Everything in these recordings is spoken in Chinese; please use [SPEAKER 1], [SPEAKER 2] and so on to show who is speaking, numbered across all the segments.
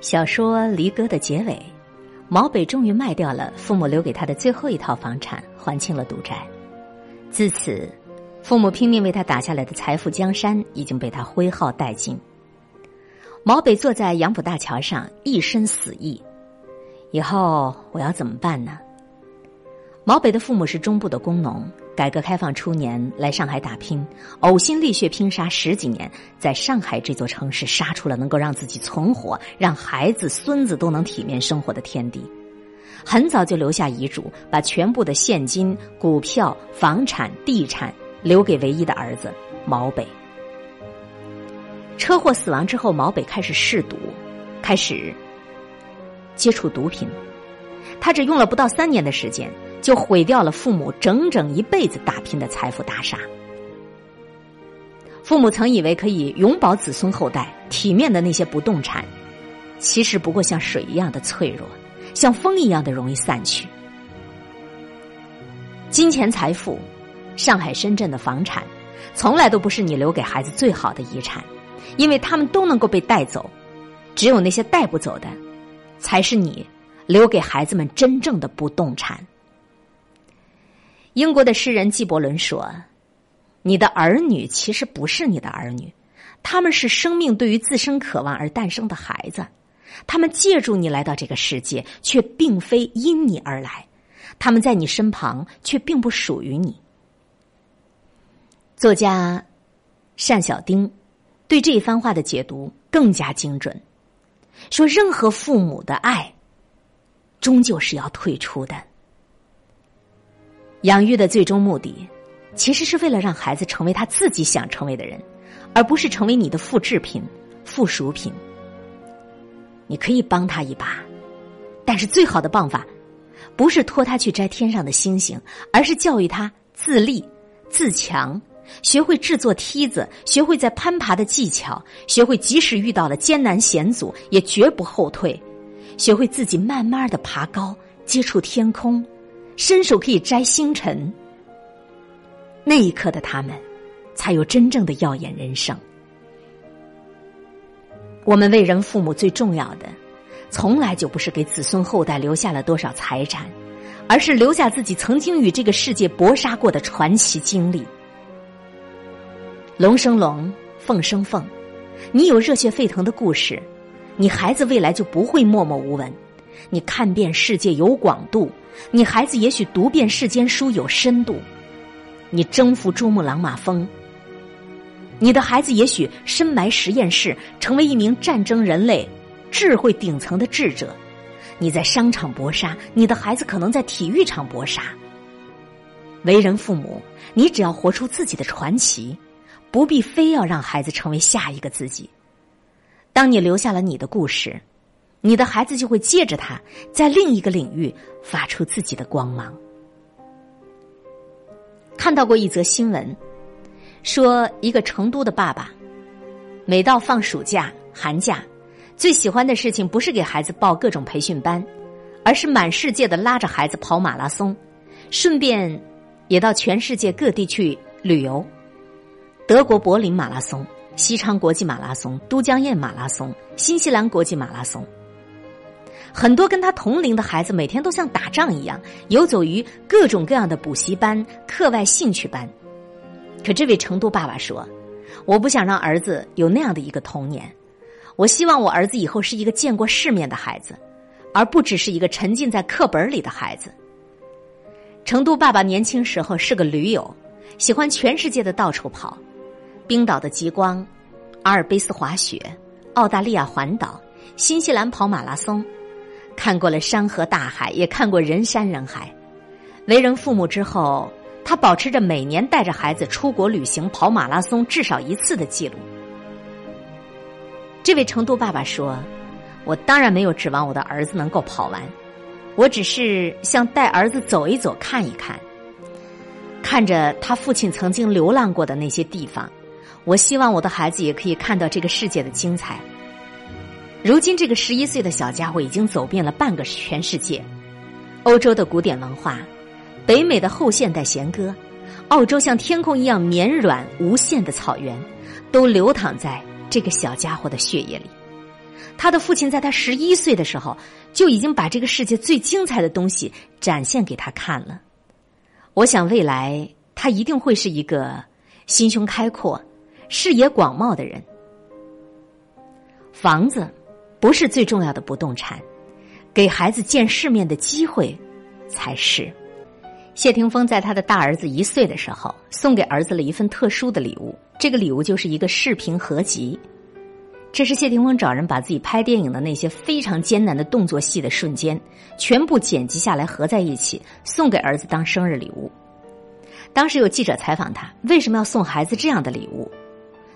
[SPEAKER 1] 小说《离歌》的结尾，毛北终于卖掉了父母留给他的最后一套房产，还清了赌债。自此，父母拼命为他打下来的财富江山已经被他挥耗殆尽。毛北坐在杨浦大桥上，一身死意：以后我要怎么办呢？毛北的父母是中部的工农。改革开放初年来上海打拼，呕心沥血拼杀十几年，在上海这座城市杀出了能够让自己存活、让孩子孙子都能体面生活的天地。很早就留下遗嘱，把全部的现金、股票、房产、地产留给唯一的儿子毛北。车祸死亡之后，毛北开始试毒，开始接触毒品。他只用了不到三年的时间。就毁掉了父母整整一辈子打拼的财富大厦。父母曾以为可以永保子孙后代体面的那些不动产，其实不过像水一样的脆弱，像风一样的容易散去。金钱财富，上海、深圳的房产，从来都不是你留给孩子最好的遗产，因为他们都能够被带走，只有那些带不走的，才是你留给孩子们真正的不动产。英国的诗人纪伯伦说：“你的儿女其实不是你的儿女，他们是生命对于自身渴望而诞生的孩子，他们借助你来到这个世界，却并非因你而来，他们在你身旁，却并不属于你。”作家单小丁对这一番话的解读更加精准，说：“任何父母的爱，终究是要退出的。”养育的最终目的，其实是为了让孩子成为他自己想成为的人，而不是成为你的复制品、附属品。你可以帮他一把，但是最好的办法，不是托他去摘天上的星星，而是教育他自立、自强，学会制作梯子，学会在攀爬的技巧，学会即使遇到了艰难险阻也绝不后退，学会自己慢慢的爬高，接触天空。伸手可以摘星辰，那一刻的他们，才有真正的耀眼人生。我们为人父母最重要的，从来就不是给子孙后代留下了多少财产，而是留下自己曾经与这个世界搏杀过的传奇经历。龙生龙，凤生凤，你有热血沸腾的故事，你孩子未来就不会默默无闻。你看遍世界有广度，你孩子也许读遍世间书有深度；你征服珠穆朗玛峰，你的孩子也许深埋实验室，成为一名战争人类智慧顶层的智者；你在商场搏杀，你的孩子可能在体育场搏杀。为人父母，你只要活出自己的传奇，不必非要让孩子成为下一个自己。当你留下了你的故事。你的孩子就会借着他，在另一个领域发出自己的光芒。看到过一则新闻，说一个成都的爸爸，每到放暑假、寒假，最喜欢的事情不是给孩子报各种培训班，而是满世界的拉着孩子跑马拉松，顺便也到全世界各地去旅游。德国柏林马拉松、西昌国际马拉松、都江堰马拉松、新西兰国际马拉松。很多跟他同龄的孩子每天都像打仗一样游走于各种各样的补习班、课外兴趣班。可这位成都爸爸说：“我不想让儿子有那样的一个童年，我希望我儿子以后是一个见过世面的孩子，而不只是一个沉浸在课本里的孩子。”成都爸爸年轻时候是个驴友，喜欢全世界的到处跑，冰岛的极光、阿尔卑斯滑雪、澳大利亚环岛、新西兰跑马拉松。看过了山河大海，也看过人山人海。为人父母之后，他保持着每年带着孩子出国旅行、跑马拉松至少一次的记录。这位成都爸爸说：“我当然没有指望我的儿子能够跑完，我只是想带儿子走一走、看一看，看着他父亲曾经流浪过的那些地方。我希望我的孩子也可以看到这个世界的精彩。”如今，这个十一岁的小家伙已经走遍了半个全世界：欧洲的古典文化，北美的后现代弦歌，澳洲像天空一样绵软无限的草原，都流淌在这个小家伙的血液里。他的父亲在他十一岁的时候就已经把这个世界最精彩的东西展现给他看了。我想未来他一定会是一个心胸开阔、视野广袤的人。房子不是最重要的不动产，给孩子见世面的机会才是。谢霆锋在他的大儿子一岁的时候，送给儿子了一份特殊的礼物。这个礼物就是一个视频合集。这是谢霆锋找人把自己拍电影的那些非常艰难的动作戏的瞬间，全部剪辑下来合在一起，送给儿子当生日礼物。当时有记者采访他，为什么要送孩子这样的礼物？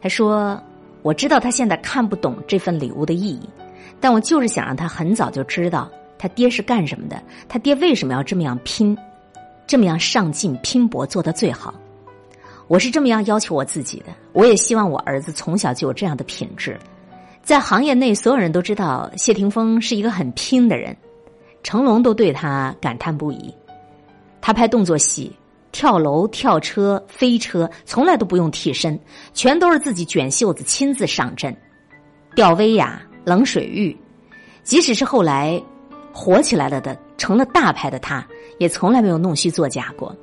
[SPEAKER 1] 他说：“我知道他现在看不懂这份礼物的意义，但我就是想让他很早就知道他爹是干什么的，他爹为什么要这么样拼。”这么样上进拼搏做得最好，我是这么样要求我自己的。我也希望我儿子从小就有这样的品质。在行业内，所有人都知道谢霆锋是一个很拼的人，成龙都对他感叹不已。他拍动作戏，跳楼、跳车、飞车，从来都不用替身，全都是自己卷袖子亲自上阵。吊威亚、冷水浴，即使是后来火起来了的。成了大牌的他，也从来没有弄虚作假过。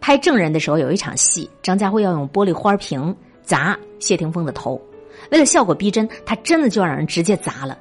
[SPEAKER 1] 拍证人的时候，有一场戏，张家辉要用玻璃花瓶砸谢霆锋的头，为了效果逼真，他真的就让人直接砸了，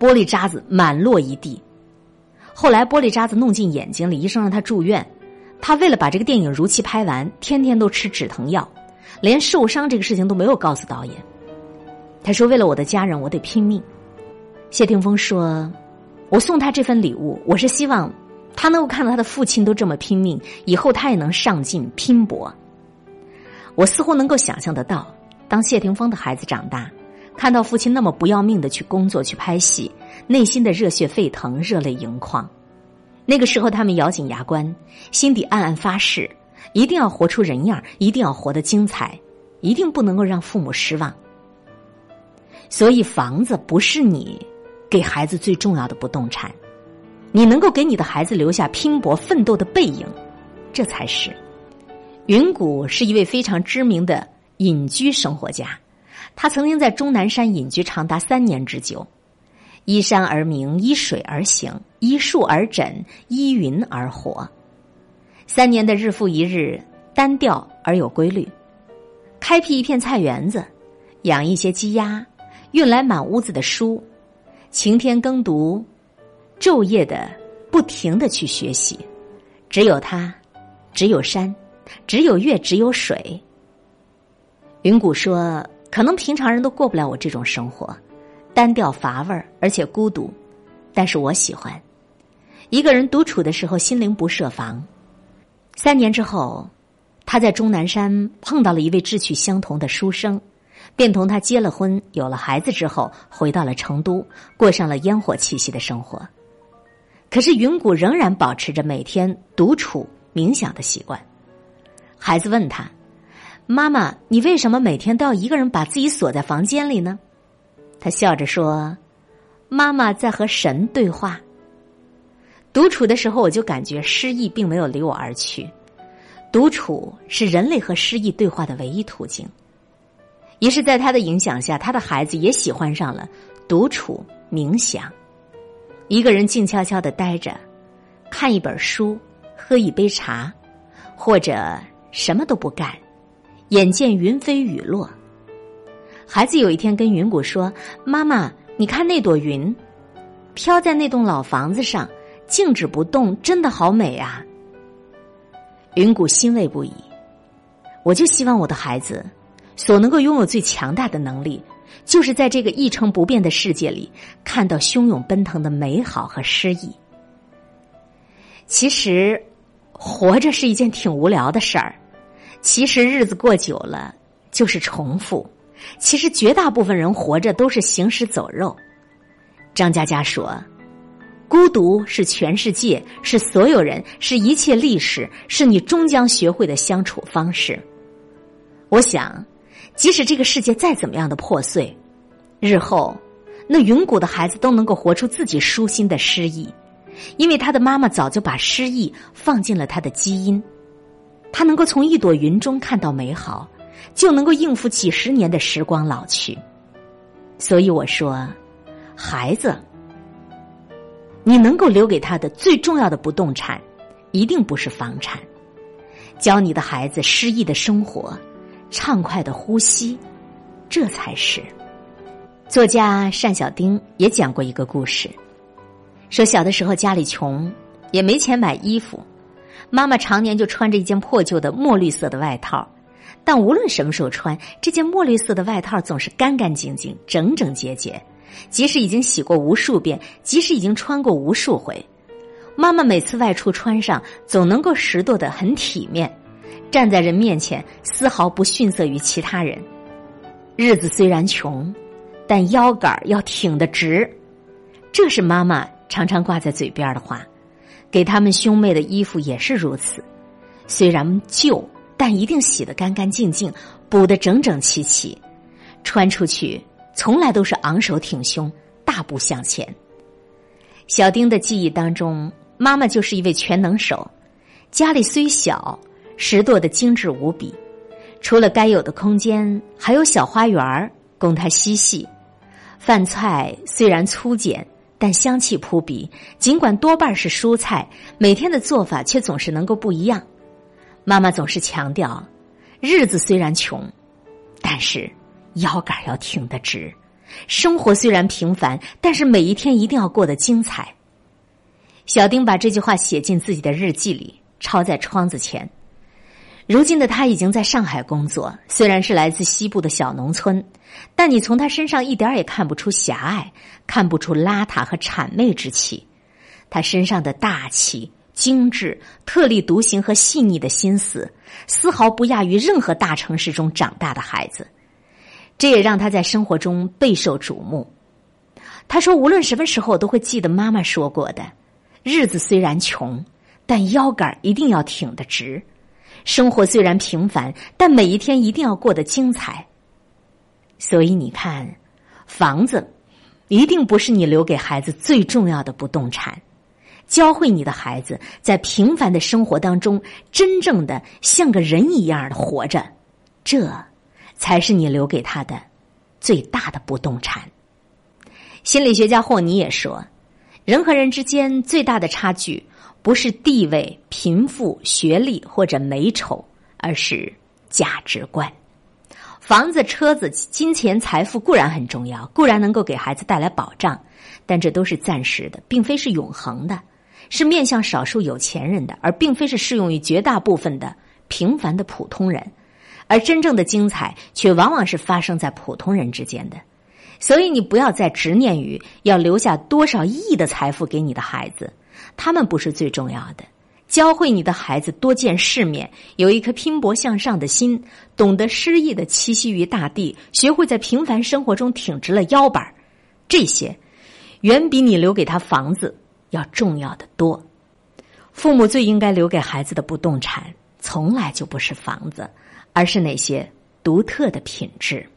[SPEAKER 1] 玻璃渣子满落一地。后来玻璃渣子弄进眼睛里，医生让他住院。他为了把这个电影如期拍完，天天都吃止疼药，连受伤这个事情都没有告诉导演。他说：“为了我的家人，我得拼命。”谢霆锋说。我送他这份礼物，我是希望他能够看到他的父亲都这么拼命，以后他也能上进拼搏。我似乎能够想象得到，当谢霆锋的孩子长大，看到父亲那么不要命的去工作去拍戏，内心的热血沸腾，热泪盈眶。那个时候，他们咬紧牙关，心底暗暗发誓，一定要活出人样，一定要活得精彩，一定不能够让父母失望。所以，房子不是你。给孩子最重要的不动产，你能够给你的孩子留下拼搏奋斗的背影，这才是。云谷是一位非常知名的隐居生活家，他曾经在终南山隐居长达三年之久，依山而名，依水而行，依树而枕，依云而活。三年的日复一日，单调而有规律。开辟一片菜园子，养一些鸡鸭，运来满屋子的书。晴天耕读，昼夜的不停的去学习，只有他，只有山，只有月，只有水。云谷说：“可能平常人都过不了我这种生活，单调乏味儿，而且孤独。但是我喜欢一个人独处的时候，心灵不设防。三年之后，他在终南山碰到了一位志趣相同的书生。”便同他结了婚，有了孩子之后，回到了成都，过上了烟火气息的生活。可是云谷仍然保持着每天独处冥想的习惯。孩子问他：“妈妈，你为什么每天都要一个人把自己锁在房间里呢？”他笑着说：“妈妈在和神对话。”独处的时候，我就感觉失忆并没有离我而去。独处是人类和失忆对话的唯一途径。于是，在他的影响下，他的孩子也喜欢上了独处冥想，一个人静悄悄的待着，看一本书，喝一杯茶，或者什么都不干，眼见云飞雨落。孩子有一天跟云谷说：“妈妈，你看那朵云，飘在那栋老房子上，静止不动，真的好美啊！”云谷欣慰不已。我就希望我的孩子。所能够拥有最强大的能力，就是在这个一成不变的世界里，看到汹涌奔腾的美好和诗意。其实，活着是一件挺无聊的事儿。其实日子过久了就是重复。其实绝大部分人活着都是行尸走肉。张嘉佳说：“孤独是全世界，是所有人，是一切历史，是你终将学会的相处方式。”我想。即使这个世界再怎么样的破碎，日后那云谷的孩子都能够活出自己舒心的诗意，因为他的妈妈早就把诗意放进了他的基因。他能够从一朵云中看到美好，就能够应付几十年的时光老去。所以我说，孩子，你能够留给他的最重要的不动产，一定不是房产。教你的孩子诗意的生活，畅快的呼吸，这才是。作家单小丁也讲过一个故事，说小的时候家里穷，也没钱买衣服，妈妈常年就穿着一件破旧的墨绿色的外套，但无论什么时候穿这件墨绿色的外套，总是干干净净、整整洁洁。即使已经洗过无数遍，即使已经穿过无数回，妈妈每次外出穿上，总能够拾掇的很体面，站在人面前丝毫不逊色于其他人。日子虽然穷。但腰杆要挺得直，这是妈妈常常挂在嘴边的话。给他们兄妹的衣服也是如此，虽然旧，但一定洗得干干净净，补得整整齐齐，穿出去从来都是昂首挺胸，大步向前。小丁的记忆当中，妈妈就是一位全能手，家里虽小，拾掇的精致无比，除了该有的空间，还有小花园供他嬉戏。饭菜虽然粗简，但香气扑鼻。尽管多半是蔬菜，每天的做法却总是能够不一样。妈妈总是强调，日子虽然穷，但是腰杆要挺得直；生活虽然平凡，但是每一天一定要过得精彩。小丁把这句话写进自己的日记里，抄在窗子前。如今的他已经在上海工作，虽然是来自西部的小农村，但你从他身上一点也看不出狭隘，看不出邋遢和谄媚之气。他身上的大气、精致、特立独行和细腻的心思，丝毫不亚于任何大城市中长大的孩子。这也让他在生活中备受瞩目。他说：“无论什么时候，都会记得妈妈说过的：日子虽然穷，但腰杆一定要挺得直。”生活虽然平凡，但每一天一定要过得精彩。所以你看，房子一定不是你留给孩子最重要的不动产。教会你的孩子在平凡的生活当中，真正的像个人一样的活着，这才是你留给他的最大的不动产。心理学家霍尼也说，人和人之间最大的差距。不是地位、贫富、学历或者美丑，而是价值观。房子、车子、金钱、财富固然很重要，固然能够给孩子带来保障，但这都是暂时的，并非是永恒的，是面向少数有钱人的，而并非是适用于绝大部分的平凡的普通人。而真正的精彩，却往往是发生在普通人之间的。所以，你不要再执念于要留下多少亿的财富给你的孩子。他们不是最重要的，教会你的孩子多见世面，有一颗拼搏向上的心，懂得诗意的栖息于大地，学会在平凡生活中挺直了腰板这些远比你留给他房子要重要的多。父母最应该留给孩子的不动产，从来就不是房子，而是那些独特的品质。